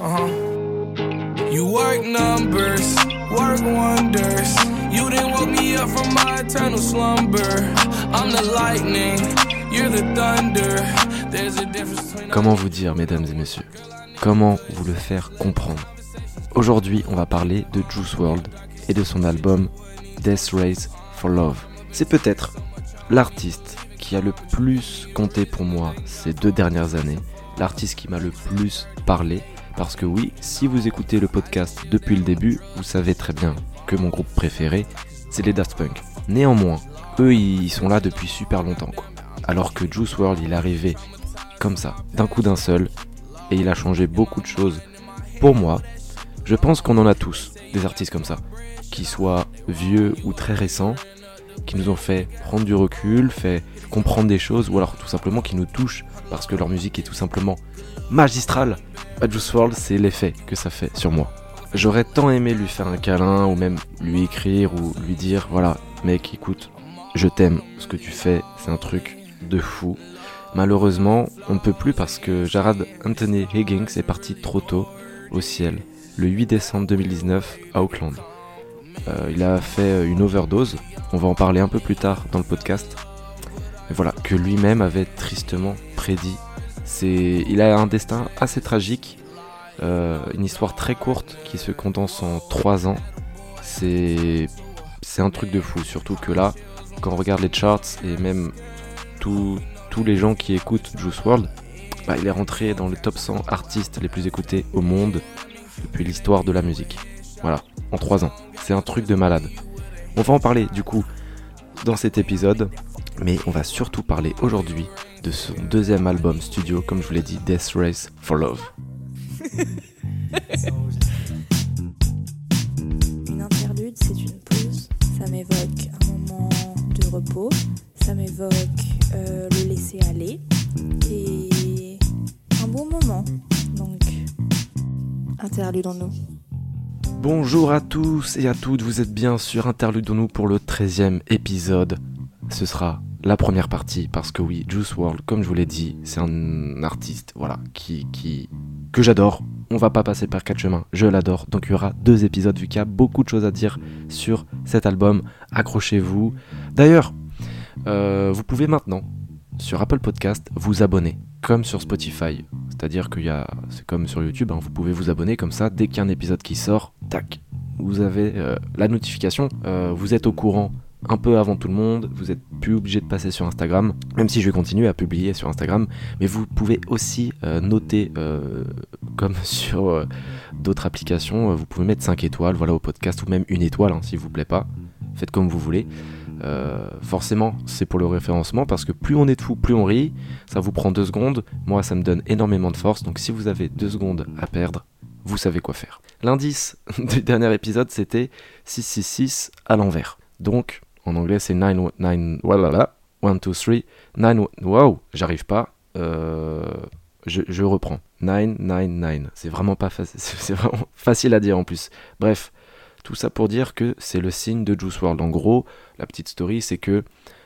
Uh-huh. You work numbers, work wonders. You me up from my eternal slumber. I'm the lightning, you're the thunder. There's a difference between Comment vous dire, mesdames et messieurs? Comment vous le faire comprendre? Aujourd'hui, on va parler de Juice WRLD et de son album Death Race for Love. C'est peut-être l'artiste qui a le plus compté pour moi ces deux dernières années, l'artiste qui m'a le plus parlé, parce que oui, si vous écoutez le podcast depuis le début, vous savez très bien que mon groupe préféré, c'est les Daft Punk. Néanmoins, eux, ils sont là depuis super longtemps. Alors que Juice WRLD, il est arrivé comme ça, d'un coup d'un seul, et il a changé beaucoup de choses pour moi. Je pense qu'on en a tous, des artistes comme ça, qui soient vieux ou très récents, qui nous ont fait prendre du recul, fait comprendre des choses, ou alors tout simplement qui nous touchent parce que leur musique est tout simplement magistrale. À Juice WRLD, c'est l'effet que ça fait sur moi. J'aurais tant aimé lui faire un câlin, ou même lui écrire, ou lui dire, voilà, mec, écoute, je t'aime, ce que tu fais, c'est un truc de fou. Malheureusement, on ne peut plus parce que Jarad Anthony Higgins est parti trop tôt au ciel, le 8 décembre 2019 à Auckland. Euh, il a fait une overdose, on va en parler un peu plus tard dans le podcast. Voilà, que lui-même avait tristement prédit. C'est, il a un destin assez tragique, euh, une histoire très courte qui se condense en 3 ans. C'est, c'est un truc de fou, surtout que là, quand on regarde les charts et même tous les gens qui écoutent Juice WRLD, bah, il est rentré dans le top 100 artistes les plus écoutés au monde depuis l'histoire de la musique. Voilà, en 3 ans. C'est un truc de malade. On va en parler du coup dans cet épisode, mais on va surtout parler aujourd'hui de son deuxième album studio, comme je vous l'ai dit, Death Race for Love. Une interlude, c'est une pause. Ça m'évoque un moment de repos. Ça m'évoque euh, le laisser aller. Et un bon moment. Donc, interludons-nous. Bonjour à tous et à toutes, vous êtes bien sur Interludons-nous pour le 13e épisode. Ce sera la première partie parce que oui, Juice WRLD, comme je vous l'ai dit, c'est un artiste voilà, qui, qui, que j'adore. On va pas passer par quatre chemins, je l'adore. Donc il y aura deux épisodes vu qu'il y a beaucoup de choses à dire sur cet album. Accrochez-vous. D'ailleurs, euh, vous pouvez maintenant sur Apple Podcast vous abonner comme sur Spotify. C'est-à-dire y a, c'est comme sur YouTube, hein, vous pouvez vous abonner comme ça. Dès qu'il y a un épisode qui sort, tac, vous avez euh, la notification, euh, vous êtes au courant un peu avant tout le monde, vous êtes plus obligé de passer sur Instagram, même si je vais continuer à publier sur Instagram, mais vous pouvez aussi euh, noter, comme sur d'autres applications, vous pouvez mettre 5 étoiles voilà, au podcast, ou même une étoile hein, s'il vous plaît pas, faites comme vous voulez. Euh, forcément, c'est pour le référencement parce que plus on est de fou, plus on rit. Ça vous prend deux secondes. Moi, ça me donne énormément de force. Donc, si vous avez deux secondes à perdre, vous savez quoi faire. L'indice du dernier épisode, c'était 666 à l'envers. Donc, en anglais, c'est 9, 9, voilà, 1, 2, 3, 9, wow, j'arrive pas. Euh, je, reprends. 9, 9, 9. C'est vraiment pas facile à dire en plus. Bref, tout ça pour dire que c'est le signe de Juice WRLD. En gros, la petite story, c'est que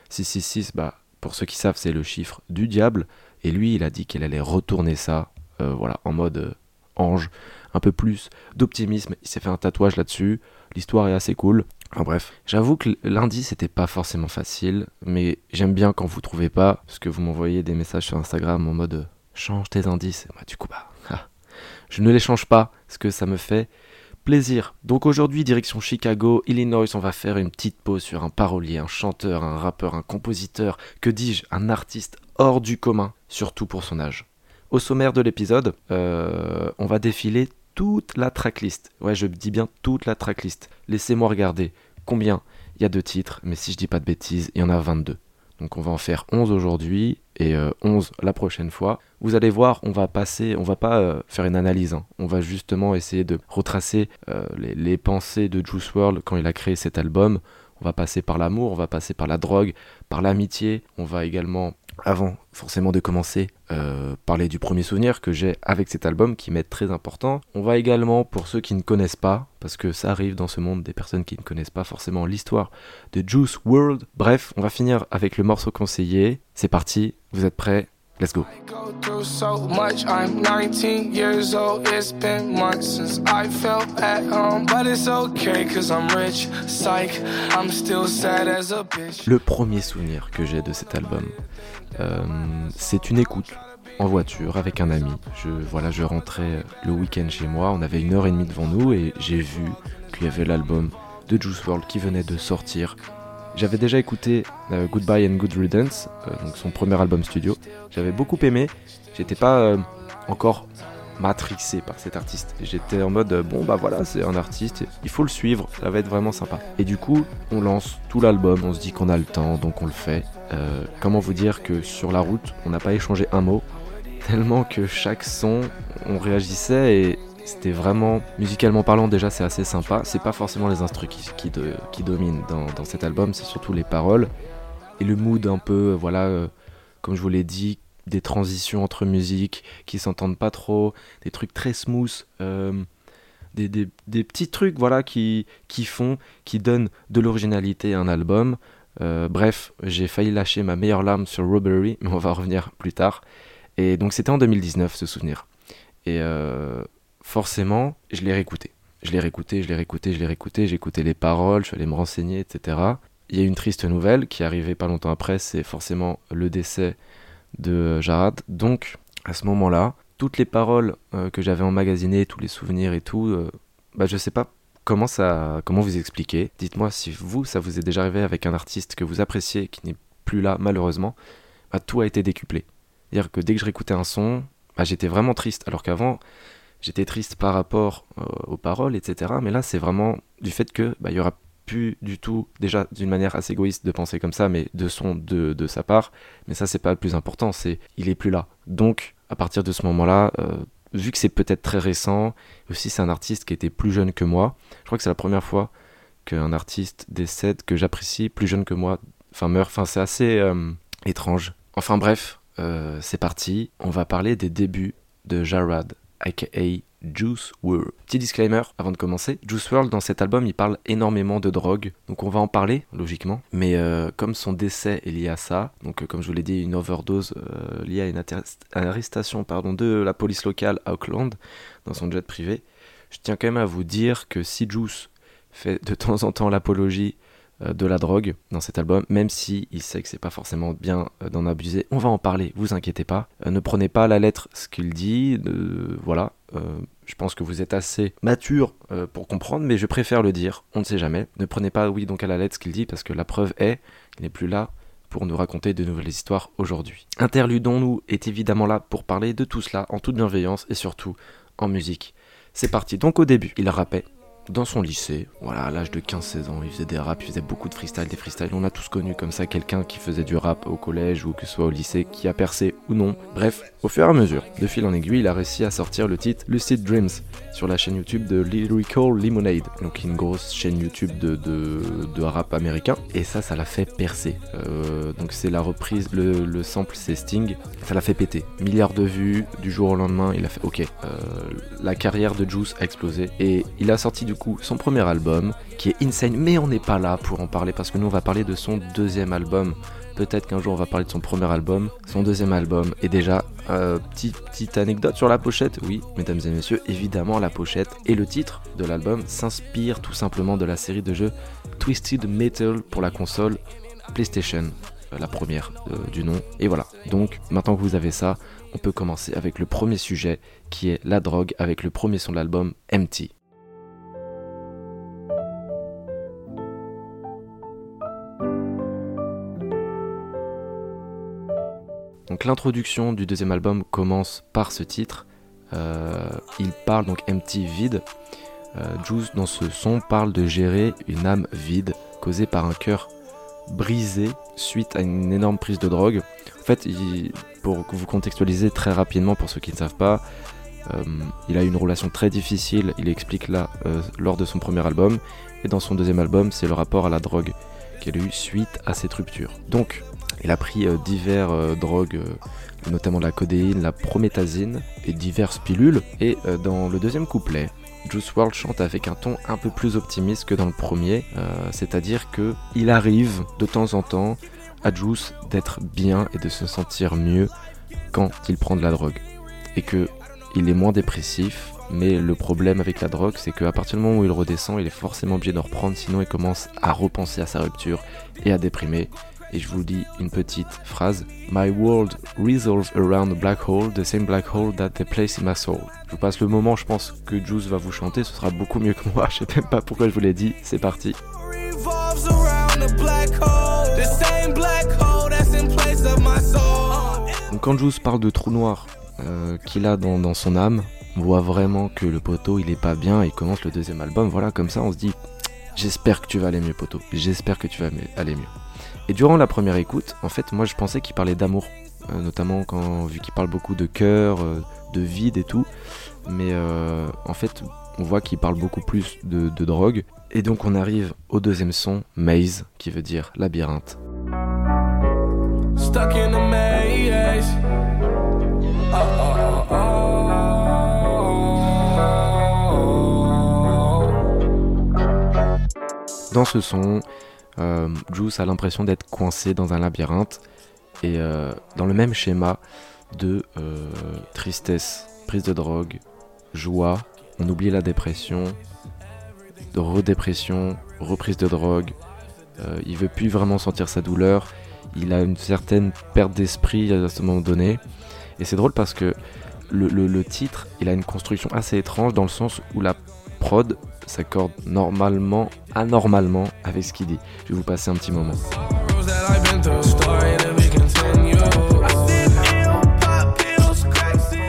666, bah, pour ceux qui savent, c'est le chiffre du diable. Et lui, il a dit qu'il allait retourner ça, euh, voilà, en mode euh, ange, un peu plus d'optimisme. Il s'est fait un tatouage là-dessus. L'histoire est assez cool. Enfin bref, j'avoue que lundi c'était pas forcément facile, mais j'aime bien quand vous trouvez pas, parce que vous m'envoyez des messages sur Instagram en mode euh, change tes indices. Moi, du coup, bah, ah, je ne les change pas, parce que ça me fait plaisir. Donc aujourd'hui, direction Chicago, Illinois, on va faire une petite pause sur un parolier, un chanteur, un rappeur, un compositeur, que dis-je, un artiste hors du commun, surtout pour son âge. Au sommaire de l'épisode, euh, on va défiler toute la tracklist. Ouais, je dis bien toute la tracklist. Laissez-moi regarder combien il y a de titres, mais si je dis pas de bêtises, il y en a 22. Donc on va en faire 11 aujourd'hui et euh, 11 la prochaine fois. Vous allez voir, on va passer, on va pas euh, faire une analyse, hein. on va justement essayer de retracer euh, les, les pensées de Juice WRLD quand il a créé cet album. On va passer par l'amour, on va passer par la drogue, par l'amitié. On va également, avant forcément de commencer, euh, parler du premier souvenir que j'ai avec cet album qui m'est très important. On va également, pour ceux qui ne connaissent pas, parce que ça arrive dans ce monde des personnes qui ne connaissent pas forcément l'histoire de Juice WRLD. Bref, on va finir avec le morceau conseillé. C'est parti, vous êtes prêts? Let's go. I go through so much. I'm 19 years old. It's been months since I felt at home. But it's okay, cause I'm rich. Psych, I'm still sad as a bitch. Le premier souvenir que j'ai de cet album, c'est une écoute en voiture avec un ami. Je, voilà, je rentrais le week-end chez moi, on avait une heure et demie devant nous et j'ai vu qu'il y avait l'album de Juice WRLD qui venait de sortir. J'avais déjà écouté euh, Goodbye and Good Riddance, euh, donc son premier album studio. J'avais beaucoup aimé. J'étais pas euh, encore matrixé par cet artiste. J'étais en mode euh, bon bah voilà, c'est un artiste, il faut le suivre, ça va être vraiment sympa. Et du coup, on lance tout l'album, on se dit qu'on a le temps, donc on le fait. Euh, comment vous dire que sur la route, on n'a pas échangé un mot, tellement que chaque son, on réagissait et c'était vraiment, musicalement parlant, déjà c'est assez sympa. C'est pas forcément les instruments qui, dominent dans, cet album, c'est surtout les paroles et le mood un peu, euh, voilà, comme je vous l'ai dit, des transitions entre musiques qui s'entendent pas trop, des trucs très smooth, euh, des, des- petits trucs, voilà, qui, qui font, qui donnent de l'originalité à un album. Euh, bref, j'ai failli lâcher ma meilleure larme sur Robbery, mais on va revenir plus tard. Et donc c'était en 2019 ce souvenir. Et euh, forcément, je l'ai réécouté. Je l'ai réécouté, je l'ai réécouté, je l'ai réécouté, j'ai écouté les paroles, je suis allé me renseigner, etc. Il y a une triste nouvelle qui est arrivée pas longtemps après, c'est forcément le décès de Jarad. Donc, à ce moment-là, toutes les paroles euh, que j'avais emmagasinées, tous les souvenirs et tout, euh, bah, je sais pas comment ça, comment vous expliquer. Dites-moi si vous, ça vous est déjà arrivé avec un artiste que vous appréciez, qui n'est plus là malheureusement, bah, tout a été décuplé. C'est-à-dire que dès que je réécoutais un son, bah, j'étais vraiment triste, alors qu'avant, j'étais triste par rapport euh, aux paroles, etc. Mais là, c'est vraiment du fait que bah, il y aura plus du tout, déjà d'une manière assez égoïste de penser comme ça, mais de son de, de sa part. Mais ça, c'est pas le plus important, c'est il est plus là. Donc, à partir de ce moment-là, euh, vu que c'est peut-être très récent, aussi c'est un artiste qui était plus jeune que moi. Je crois que c'est la première fois qu'un artiste décède que j'apprécie plus jeune que moi, enfin meurt. Enfin, c'est assez euh, étrange. Enfin bref, euh, c'est parti. On va parler des débuts de Jarad, aka Juice WRLD. Petit disclaimer avant de commencer, Juice WRLD dans cet album il parle énormément de drogue, donc on va en parler logiquement, mais euh, comme son décès est lié à ça, donc euh, comme je vous l'ai dit une overdose euh, liée à une arrestation pardon, de la police locale à Auckland dans son jet privé, je tiens quand même à vous dire que si Juice fait de temps en temps l'apologie de la drogue dans cet album, même si il sait que c'est pas forcément bien d'en abuser. On va en parler, vous inquiétez pas. Ne prenez pas à la lettre ce qu'il dit, voilà. Je pense que vous êtes assez mature euh, pour comprendre, mais je préfère le dire, on ne sait jamais. Ne prenez pas, oui, donc à la lettre ce qu'il dit, parce que la preuve est qu'il n'est plus là pour nous raconter de nouvelles histoires aujourd'hui. Interludons-nous est évidemment là pour parler de tout cela en toute bienveillance et surtout en musique. C'est parti. Donc au début, il rappait dans son lycée, voilà, à l'âge de 15-16 ans, il faisait des raps, il faisait beaucoup de freestyle, des freestyles. On a tous connu comme ça quelqu'un qui faisait du rap au collège ou que ce soit au lycée, qui a percé ou non. Bref, au fur et à mesure, de fil en aiguille, il a réussi à sortir le titre Lucid Dreams sur la chaîne YouTube de Lyrical Lemonade, donc une grosse chaîne YouTube de, de, de rap américain. Et ça, ça l'a fait percer. Euh, donc c'est la reprise, le, le sample c'est Sting, ça l'a fait péter. Milliards de vues, du jour au lendemain, il a fait ok. Euh, la carrière de Juice a explosé et il a sorti du son premier album qui est Insane, mais on n'est pas là pour en parler parce que nous on va parler de son deuxième album. Peut-être qu'un jour on va parler de son premier album, son deuxième album. Et déjà, euh, petite, petite anecdote sur la pochette. Oui, mesdames et messieurs, évidemment la pochette et le titre de l'album s'inspirent tout simplement de la série de jeux Twisted Metal pour la console PlayStation, euh, la première euh, du nom. Et voilà. Donc maintenant que vous avez ça, on peut commencer avec le premier sujet qui est la drogue avec le premier son de l'album Empty. L'introduction du deuxième album commence par ce titre. Euh, il parle donc empty vide. Euh, Juice dans ce son parle de gérer une âme vide causée par un cœur brisé suite à une énorme prise de drogue. En fait, pour vous contextualiser très rapidement pour ceux qui ne savent pas, euh, il a eu une relation très difficile. Il explique là lors de son premier album et dans son deuxième album, c'est le rapport à la drogue qu'il a eu suite à cette rupture. Donc, il a pris euh, divers euh, drogues, euh, notamment la codéine, la prométhazine et diverses pilules. Et dans le deuxième couplet, Juice WRLD chante avec un ton un peu plus optimiste que dans le premier, c'est-à-dire que il arrive de temps en temps à Juice d'être bien et de se sentir mieux quand il prend de la drogue. Et que il est moins dépressif, mais le problème avec la drogue, c'est qu'à partir du moment où il redescend, il est forcément obligé de reprendre, sinon il commence à repenser à sa rupture et à déprimer. Et je vous dis une petite phrase. My world resolves around a black hole, the same black hole that they place in my soul. Je vous passe le moment, je pense que Juice va vous chanter, ce sera beaucoup mieux que moi, je sais même pas pourquoi je vous l'ai dit, c'est parti. Donc quand Juice parle de trou noir euh, qu'il a dans, dans son âme, on voit vraiment que le poteau il est pas bien, il commence le deuxième album, voilà, comme ça on se dit j'espère que tu vas aller mieux poteau, j'espère que tu vas aller mieux. Et durant la première écoute, en fait, moi je pensais qu'il parlait d'amour, euh, notamment quand vu qu'il parle beaucoup de cœur, euh, de vide et tout, mais euh, en fait on voit qu'il parle beaucoup plus de, drogue. Et donc on arrive au deuxième son, Maze, qui veut dire labyrinthe. Stuck in maze. Oh, oh, oh, Dans ce son, euh, Juice a l'impression d'être coincé dans un labyrinthe et euh, dans le même schéma de euh, tristesse, prise de drogue, joie, on oublie la dépression, de redépression, reprise de drogue. il veut plus vraiment sentir sa douleur. Il a une certaine perte d'esprit à ce moment donné. Et c'est drôle parce que le, le, titre, il a une construction assez étrange dans le sens où la prod s'accorde normalement, anormalement avec ce qu'il dit. Je vais vous passer un petit moment.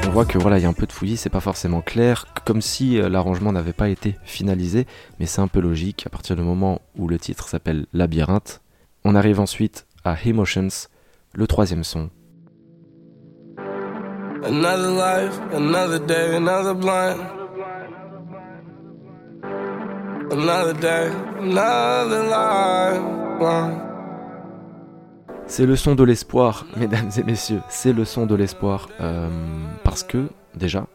On voit que voilà, il y a un peu de fouillis, c'est pas forcément clair, comme si euh, l'arrangement n'avait pas été finalisé, mais c'est un peu logique à partir du moment où le titre s'appelle Labyrinthe. On arrive ensuite à Emotions, le troisième son. Another life, another day, another blind. C'est le son de l'espoir, mesdames et messieurs. C'est le son de l'espoir. Euh, parce que, déjà,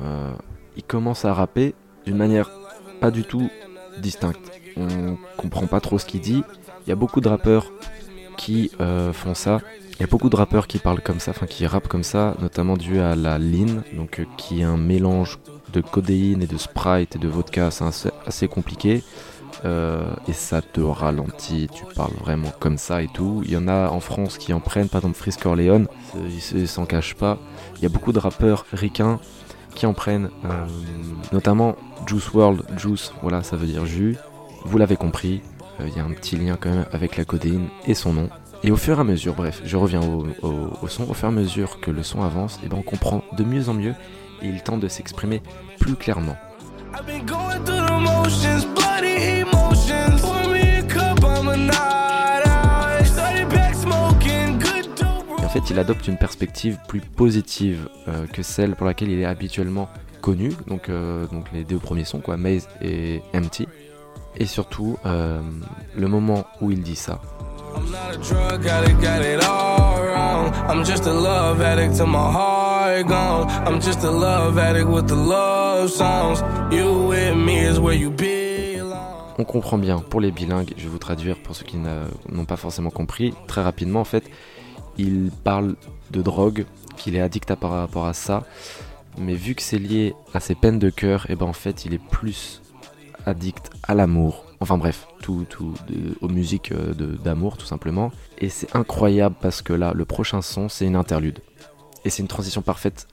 euh, il commence à rapper d'une manière pas du tout distincte. On comprend pas trop ce qu'il dit. Il y a beaucoup de rappeurs qui euh, font ça. Il y a beaucoup de rappeurs qui parlent comme ça, enfin qui rappent comme ça, notamment dû à la lean, donc qui est un mélange de codéine et de sprite et de vodka, c'est assez, compliqué. Euh, et ça te ralentit, tu parles vraiment comme ça et tout. Il y en a en France qui en prennent, par exemple Frisk Orleans, ils s'en cachent pas. Il y a beaucoup de rappeurs ricains qui en prennent, euh, notamment Juice World, Juice, voilà, ça veut dire jus. Vous l'avez compris, euh, il y a un petit lien quand même avec la codéine et son nom. Et au fur et à mesure, bref, je reviens au, son, au fur et à mesure que le son avance, et eh ben on comprend de mieux en mieux et il tente de s'exprimer plus clairement. en fait, il adopte une perspective plus positive euh, que celle pour laquelle il est habituellement connu. Donc, euh, donc les deux premiers sons, quoi, Maze et Empty. Et surtout, euh, le moment où il dit ça. I'm just a love addict to my heart On comprend bien pour les bilingues, je vais vous traduire pour ceux qui n'ont pas forcément compris. Très rapidement, en fait, il parle de drogue, qu'il est addict à par rapport à ça. Mais vu que c'est lié à ses peines de cœur, et eh ben en fait, il est plus addict à l'amour. Enfin bref, tout, tout aux musiques euh, d'amour tout simplement. Et c'est incroyable parce que là, le prochain son, c'est une interlude. Et c'est une transition parfaite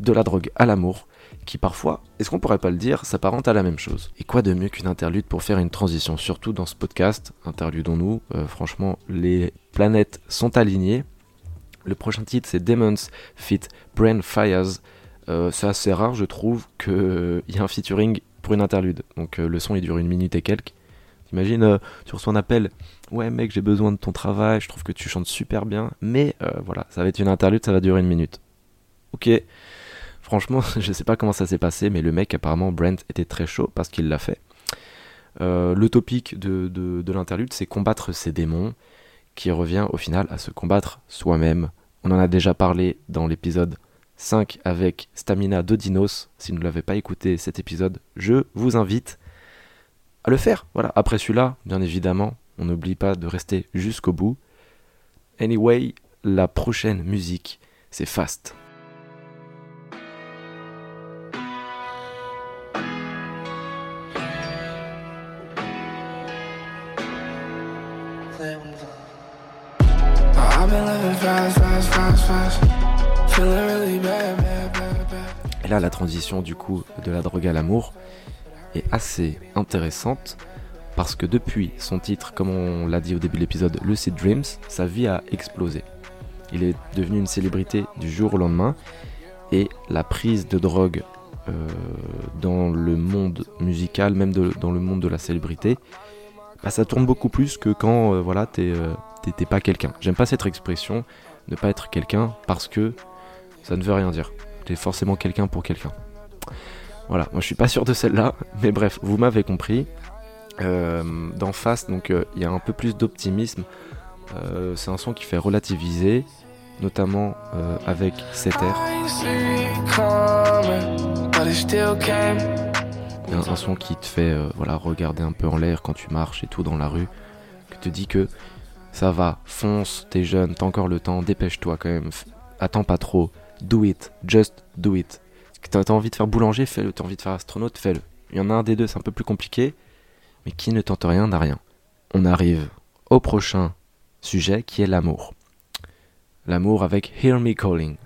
de la drogue à l'amour, qui parfois, est-ce qu'on pourrait pas le dire, s'apparente à la même chose. Et quoi de mieux qu'une interlude pour faire une transition, surtout dans ce podcast, interludons-nous, euh, franchement, les planètes sont alignées. Le prochain titre, c'est Demons Fit Brain Fires. Euh, c'est assez rare, je trouve, qu'il y ait un featuring pour une interlude. Donc le son, il dure une minute et quelques. T'imagines, euh, tu reçois un appel, ouais mec, j'ai besoin de ton travail, je trouve que tu chantes super bien, mais euh, voilà, ça va être une interlude, ça va durer une minute. Ok, franchement, je sais pas comment ça s'est passé, mais le mec, apparemment, Brent était très chaud parce qu'il l'a fait. Euh, le topic de, de l'interlude, c'est combattre ses démons, qui revient au final à se combattre soi-même. On en a déjà parlé dans l'épisode 5 avec Stamina de Dinos. Si vous ne l'avez pas écouté cet épisode, je vous invite à le faire. Voilà. Après celui-là, bien évidemment, on n'oublie pas de rester jusqu'au bout. Anyway, la prochaine musique, c'est Fast. Et là, la transition du coup de la drogue à l'amour est assez intéressante parce que depuis son titre, comme on l'a dit au début de l'épisode, Lucid Dreams, sa vie a explosé. Il est devenu une célébrité du jour au lendemain et la prise de drogue euh, dans le monde musical, même dans le monde de la célébrité, bah, ça tourne beaucoup plus que quand euh, voilà, euh, t'es pas quelqu'un. J'aime pas cette expression, ne pas être quelqu'un, parce que ça ne veut rien dire. T'es forcément quelqu'un pour quelqu'un. Voilà, moi je suis pas sûr de celle-là, mais bref, vous m'avez compris. Euh, D'en face, donc il y a un peu plus d'optimisme. c'est un son qui fait relativiser, notamment avec cet air un, son qui te fait euh, voilà, regarder un peu en l'air quand tu marches et tout dans la rue, qui te dit que ça va, fonce, t'es jeune, t'as encore le temps, dépêche-toi quand même, attends pas trop, do it, just do it. T'as envie de faire boulanger, fais-le, t'as envie de faire astronaute, fais-le. Il y en a un des deux, c'est un peu plus compliqué, mais qui ne tente rien n'a rien. On arrive au prochain sujet qui est l'amour. L'amour avec Hear Me Calling.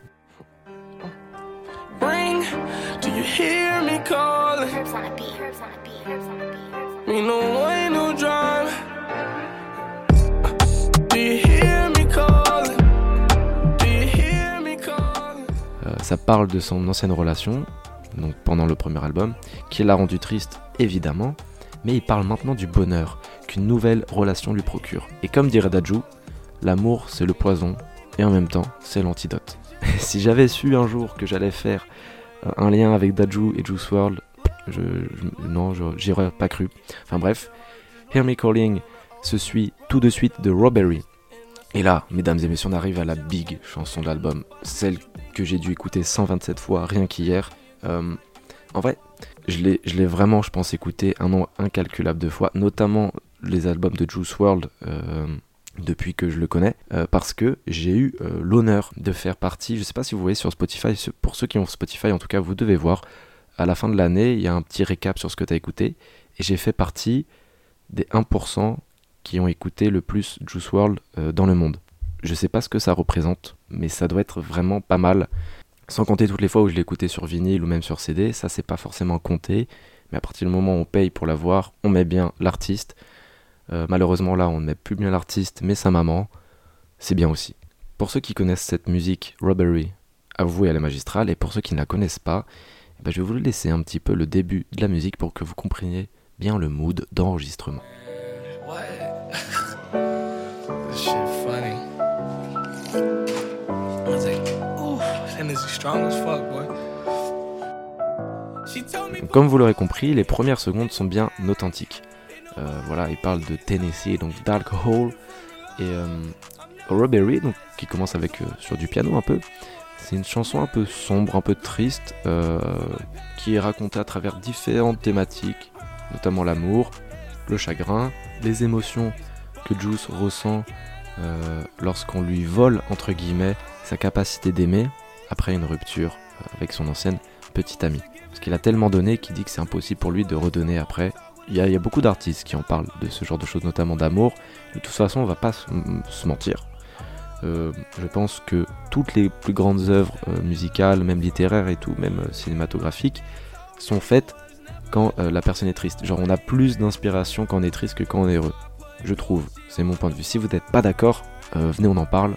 Ça parle de son ancienne relation, donc pendant le premier album, qui l'a rendu triste évidemment, mais il parle maintenant du bonheur qu'une nouvelle relation lui procure. Et comme dirait Daju, l'amour c'est le poison et en même temps c'est l'antidote. si j'avais su un jour que j'allais faire euh, un lien avec Daju et Juice WRLD, je, non, j'y aurais pas cru. Enfin bref, Hear Me Calling se suit tout de suite de Robbery. Et là, mesdames et messieurs, on arrive à la big chanson de l'album, celle que j'ai dû écouter 127 fois rien qu'hier. Euh, en vrai, je l'ai vraiment, je pense, écouté un nombre incalculable de fois, notamment les albums de Juice WRLD euh, depuis que je le connais, euh, parce que j'ai eu l'honneur de faire partie, je sais pas si vous voyez sur Spotify, pour ceux qui ont Spotify en tout cas, vous devez voir, à la fin de l'année, il y a un petit récap sur ce que tu as écouté, et j'ai fait partie des 1% qui ont écouté le plus Juice WRLD euh, dans le monde. Je sais pas ce que ça représente, mais ça doit être vraiment pas mal. Sans compter toutes les fois où je l'ai écouté sur vinyle ou même sur CD, ça c'est pas forcément compté. Mais à partir du moment où on paye pour l'avoir, on met bien l'artiste. Euh, malheureusement là, on ne met plus bien l'artiste, mais sa maman, c'est bien aussi. Pour ceux qui connaissent cette musique, Robbery, avouée à la magistrale, et pour ceux qui ne la connaissent pas, eh ben, je vais vous laisser un petit peu le début de la musique pour que vous compreniez bien le mood d'enregistrement. Comme vous l'aurez compris, les premières secondes sont bien authentiques. Euh, voilà, il parle de Tennessee, donc Dark Hole, et euh, Robbery, donc, qui commence avec euh, sur du piano un peu. C'est une chanson un peu sombre, un peu triste, qui est racontée à travers différentes thématiques, notamment l'amour, le chagrin, les émotions que Juice ressent lorsqu'on lui vole, entre guillemets, sa capacité d'aimer, après une rupture euh, avec son ancienne petite amie. Parce qu'il a tellement donné qu'il dit que c'est impossible pour lui de redonner après. Il y a, beaucoup d'artistes qui en parlent de ce genre de choses, notamment d'amour. De toute façon, on va pas se mentir. Euh, je pense que toutes les plus grandes œuvres euh, musicales, même littéraires et tout, même cinématographiques, sont faites quand la personne est triste. Genre, on a plus d'inspiration quand on est triste que quand on est heureux. Je trouve, c'est mon point de vue. Si vous n'êtes pas d'accord, venez, on en parle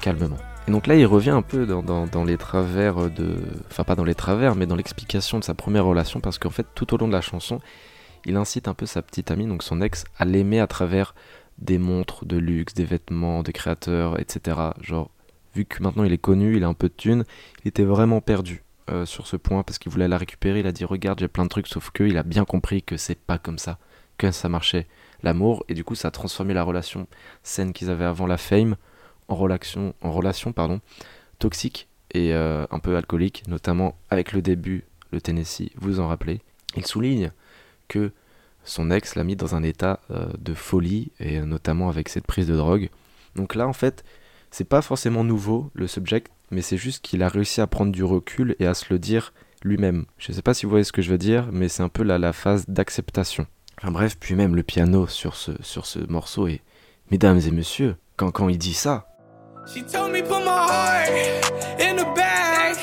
calmement. Et donc là, il revient un peu dans, les travers de. Enfin, pas dans les travers, mais dans l'explication de sa première relation, parce qu'en fait, tout au long de la chanson, il incite un peu sa petite amie, donc son ex, à l'aimer à travers des montres de luxe, des vêtements, des créateurs, etc. Genre, vu que maintenant il est connu, il a un peu de thunes, il était vraiment perdu euh, sur ce point parce qu'il voulait la récupérer. Il a dit Regarde, j'ai plein de trucs, sauf que il a bien compris que c'est pas comme ça que ça marchait l'amour, et du coup, ça a transformé la relation saine qu'ils avaient avant la fame en relation, toxique et euh, un peu alcoolique, notamment avec le début, le Tennessee, vous en rappelez. Il souligne que son ex l'a mis dans un état euh, de folie, et notamment avec cette prise de drogue. Donc là, en fait, c'est pas forcément nouveau le subject, mais c'est juste qu'il a réussi à prendre du recul et à se le dire lui-même. Je sais pas si vous voyez ce que je veux dire, mais c'est un peu la, phase d'acceptation. Enfin bref, puis même le piano sur ce, morceau et mesdames et messieurs, quand il dit ça, She told me put my heart in the bag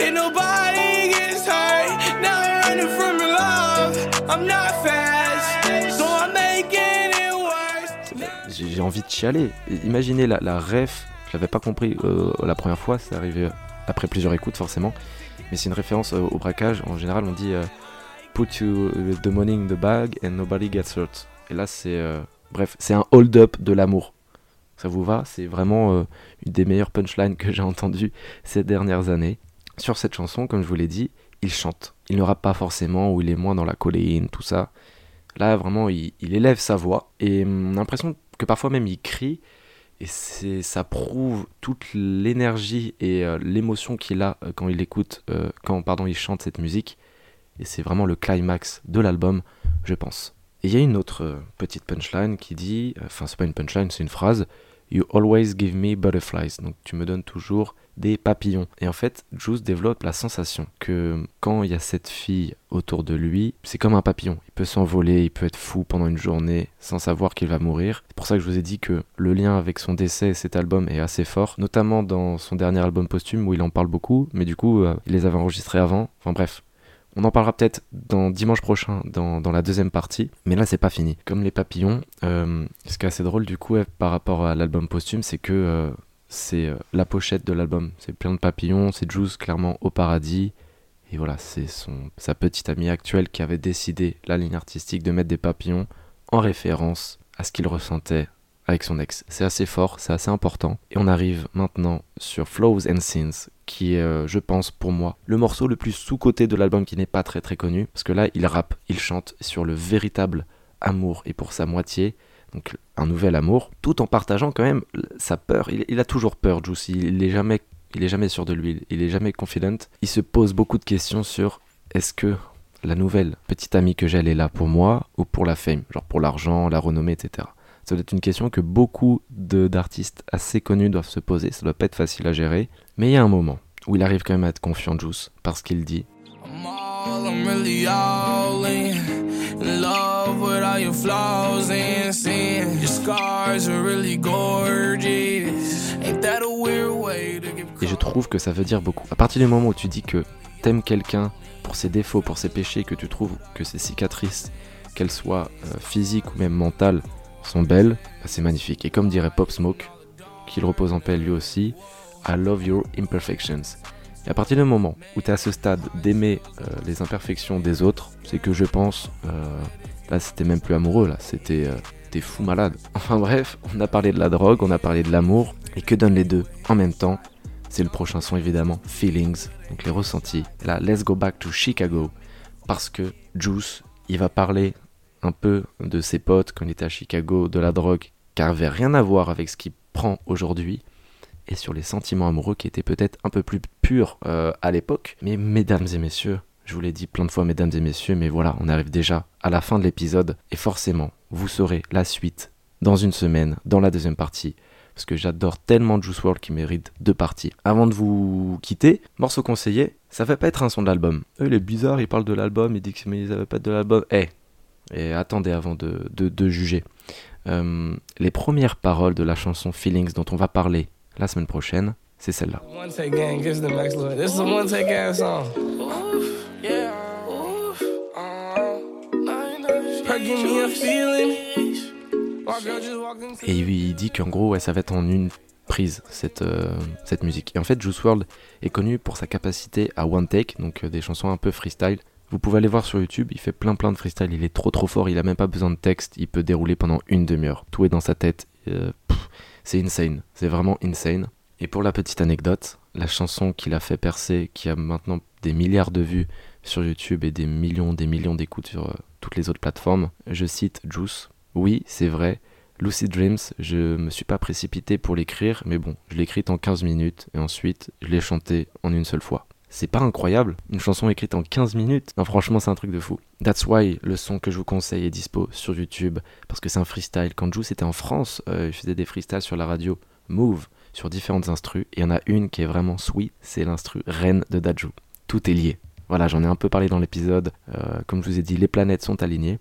and nobody gets hurt. Now I'm running from your love. I'm not fast, so I'm making it worse. j'ai envie de chialer. Imaginez la, la ref, je l'avais pas compris euh, la première fois, c'est arrivé après plusieurs écoutes forcément, mais c'est une référence euh, au braquage. En général, on dit euh, put you, euh, the money in the bag and nobody gets hurt. Et là, c'est euh, bref, c'est un hold-up de l'amour. Ça vous va? C'est vraiment euh, une des meilleures punchlines que j'ai entendues ces dernières années. Sur cette chanson, comme je vous l'ai dit, il chante. Il ne rappe pas forcément, ou il est moins dans la colléine, tout ça. Là, vraiment, il, élève sa voix. Et hum, on a l'impression que parfois même il crie. Et c'est, ça prouve toute l'énergie et euh, l'émotion qu'il a euh, quand il écoute, quand pardon, il chante cette musique. Et c'est vraiment le climax de l'album, je pense. Et il y a une autre petite punchline qui dit, enfin c'est pas une punchline, c'est une phrase, You always give me butterflies. Donc tu me donnes toujours des papillons. Et en fait, Juice développe la sensation que quand il y a cette fille autour de lui, c'est comme un papillon. Il peut s'envoler, il peut être fou pendant une journée sans savoir qu'il va mourir. C'est pour ça que je vous ai dit que le lien avec son décès et cet album est assez fort, notamment dans son dernier album posthume où il en parle beaucoup, mais du coup, euh, il les avait enregistrés avant. Enfin bref. On en parlera peut-être dans dimanche prochain dans, dans la deuxième partie, mais là c'est pas fini. Comme les papillons, euh, ce qui est assez drôle du coup par rapport à l'album posthume, c'est que euh, c'est euh, la pochette de l'album. C'est plein de papillons, c'est Juice clairement au paradis. Et voilà, c'est son, sa petite amie actuelle qui avait décidé la ligne artistique de mettre des papillons en référence à ce qu'il ressentait avec son ex. C'est assez fort, c'est assez important. Et on arrive maintenant sur Flows and Sins, qui est, euh, je pense, pour moi, le morceau le plus sous-coté de l'album qui n'est pas très très connu. Parce que là, il rappe, il chante sur le véritable amour et pour sa moitié. Donc un nouvel amour, tout en partageant quand même sa peur. Il, a toujours peur, Juice. Il est jamais, est jamais sûr de lui. Il est jamais confident. Il se pose beaucoup de questions sur est-ce que la nouvelle petite amie que j'ai, elle est là pour moi ou pour la fame, genre pour l'argent, la renommée, etc. Ça doit être une question que beaucoup d'artistes assez connus doivent se poser. Ça doit pas être facile à gérer. Mais il y a un moment où il arrive quand même à être confiant, Juice, parce qu'il dit I'm all, I'm really all in. In love with all your flaws and sins. Your scars are really gorgeous. Ain't that a weird way to give Et je trouve que ça veut dire beaucoup. À partir du moment où tu dis que t'aimes quelqu'un pour ses défauts, pour ses péchés, que tu trouves que ses cicatrices, qu'elles soient euh, physiques ou même mentales, sont belles, c'est magnifique. Et comme dirait Pop Smoke, qu'il repose en paix lui aussi, I love your imperfections. Et à partir du moment où tu es à ce stade d'aimer euh, les imperfections des autres, c'est que je pense, euh, là c'était même plus amoureux, là c'était euh, fou malade. Enfin bref, on a parlé de la drogue, on a parlé de l'amour, et que donnent les deux en même temps? C'est le prochain son évidemment, Feelings, donc les ressentis. Là, Let's Go Back to Chicago, parce que Juice, il va parler un peu de ses potes quand il était à Chicago, de la drogue, qui avait rien à voir avec ce qu'il prend aujourd'hui, et sur les sentiments amoureux qui étaient peut-être un peu plus purs euh, à l'époque. Mais mesdames et messieurs, je vous l'ai dit plein de fois, mesdames et messieurs, mais voilà, on arrive déjà à la fin de l'épisode, et forcément, vous saurez la suite dans une semaine, dans la deuxième partie, parce que j'adore tellement Juice WRLD qui mérite deux parties. Avant de vous quitter, morceau conseillé, ça va pas être un son de l'album. Euh, il est bizarre, il parle de l'album, il dit que mais ils avaient pas de l'album. Eh, et attendez avant de, de, de juger. Euh, les premières paroles de la chanson Feelings dont on va parler la semaine prochaine, c'est celle-là. Et il dit qu'en gros, ouais, ça va être en une prise, cette, euh, cette musique. Et en fait, Juice WRLD est connu pour sa capacité à one take, donc euh, des chansons un peu freestyle. Vous pouvez aller voir sur YouTube, il fait plein plein de freestyle, il est trop trop fort, il a même pas besoin de texte, il peut dérouler pendant une demi-heure. Tout est dans sa tête. Euh, c'est insane, c'est vraiment insane. Et pour la petite anecdote, la chanson qu'il a fait percer, qui a maintenant des milliards de vues sur YouTube et des millions, des millions d'écoutes sur euh, toutes les autres plateformes, je cite Juice. Oui, c'est vrai, Lucid Dreams, je me suis pas précipité pour l'écrire, mais bon, je l'ai écrite en 15 minutes et ensuite je l'ai chantée en une seule fois. C'est pas incroyable, une chanson écrite en 15 minutes Non, franchement, c'est un truc de fou. That's why le son que je vous conseille est dispo sur YouTube, parce que c'est un freestyle. Quand Juice était en France, euh, il faisait des freestyles sur la radio Move. sur différentes instrus. Et il y en a une qui est vraiment sweet, c'est l'instru Reine de Daju. Tout est lié. Voilà, j'en ai un peu parlé dans l'épisode. Euh, comme je vous ai dit, les planètes sont alignées.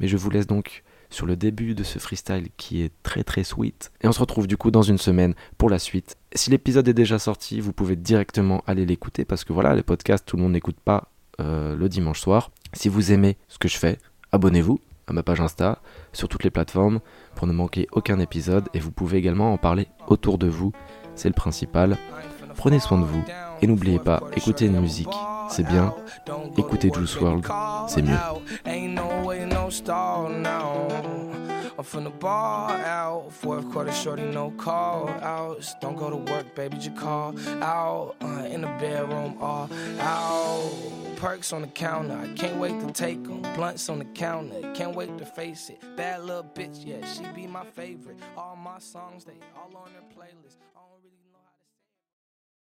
Mais je vous laisse donc sur le début de ce freestyle qui est très très sweet. Et on se retrouve du coup dans une semaine pour la suite. Si l'épisode est déjà sorti, vous pouvez directement aller l'écouter parce que voilà, les podcasts, tout le monde n'écoute pas euh, le dimanche soir. Si vous aimez ce que je fais, abonnez-vous à ma page Insta sur toutes les plateformes pour ne manquer aucun épisode et vous pouvez également en parler autour de vous, c'est le principal. Prenez soin de vous et n'oubliez pas, écoutez une musique, c'est bien, écoutez Juice World, c'est mieux. I'm from the bar out. Fourth quarter shorty, no call outs. Don't go to work, baby, just call out. Uh, in the bedroom, all out. Perks on the counter, I can't wait to take them. Blunts on the counter, can't wait to face it. Bad little bitch, yeah, she be my favorite. All my songs, they all on their playlist.